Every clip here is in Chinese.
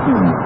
Hmm.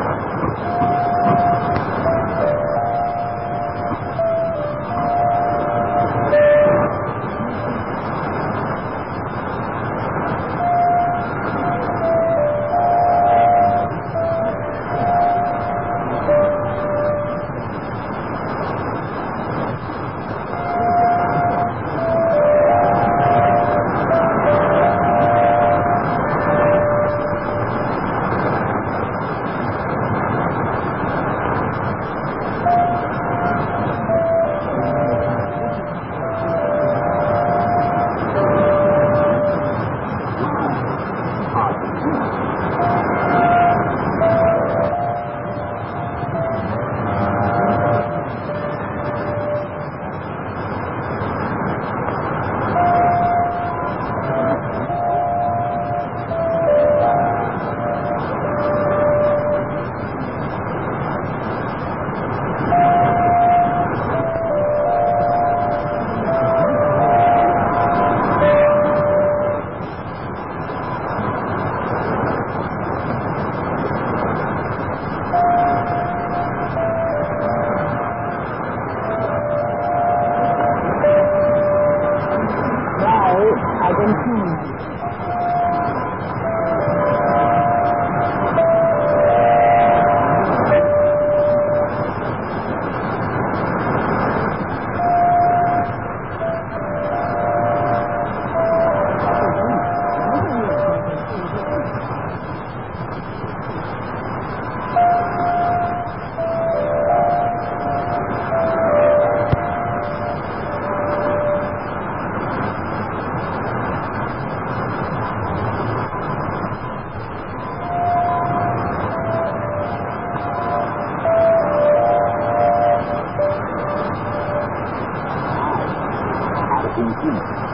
うん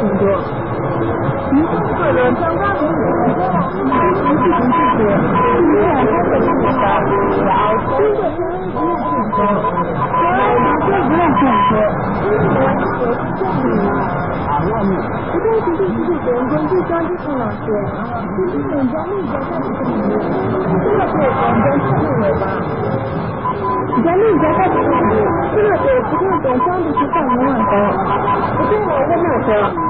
很多，平时个人相关的，你买什么进行自己，自己开什的，店啊，然后通过什么进行挣脱，哎，不要这样的啊，不要你，不要自己自己张志成老师就是跟张丽的老师，真的可以，张丽娟太厉害了，张丽娟太的害了，真的，我不用跟张的成挣那么多，我现在跟哪个？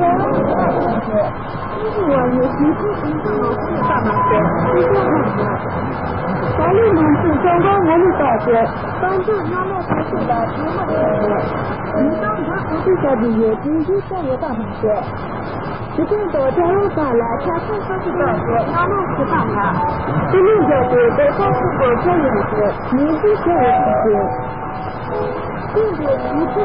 他說我不是一個大麻煩。他說你根本根本沒有在做藉,當你要沒有去過,你根本就沒有在做。其實都只有完了,差不多就到了,然後結果他,你覺得你都會符合條件的時候,你就就